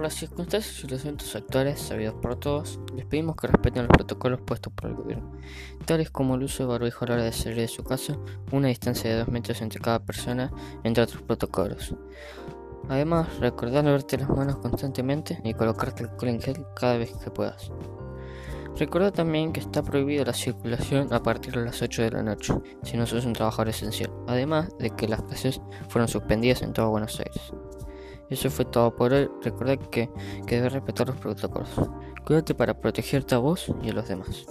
las circunstancias y los eventos actuales sabidos por todos, les pedimos que respeten los protocolos puestos por el gobierno, tales como el uso de barbijo a la hora de salir de su casa, una distancia de 2 metros entre cada persona, entre otros protocolos. Además, recordar lavarte las manos constantemente y colocarte alcohol en gel cada vez que puedas. Recuerda también que está prohibida la circulación a partir de las 8 de la noche, si no sos un trabajador esencial, además de que las clases fueron suspendidas en todo Buenos Aires. Eso fue todo por hoy. Recuerda que, que debes respetar los protocolos. Cuídate para protegerte a vos y a los demás.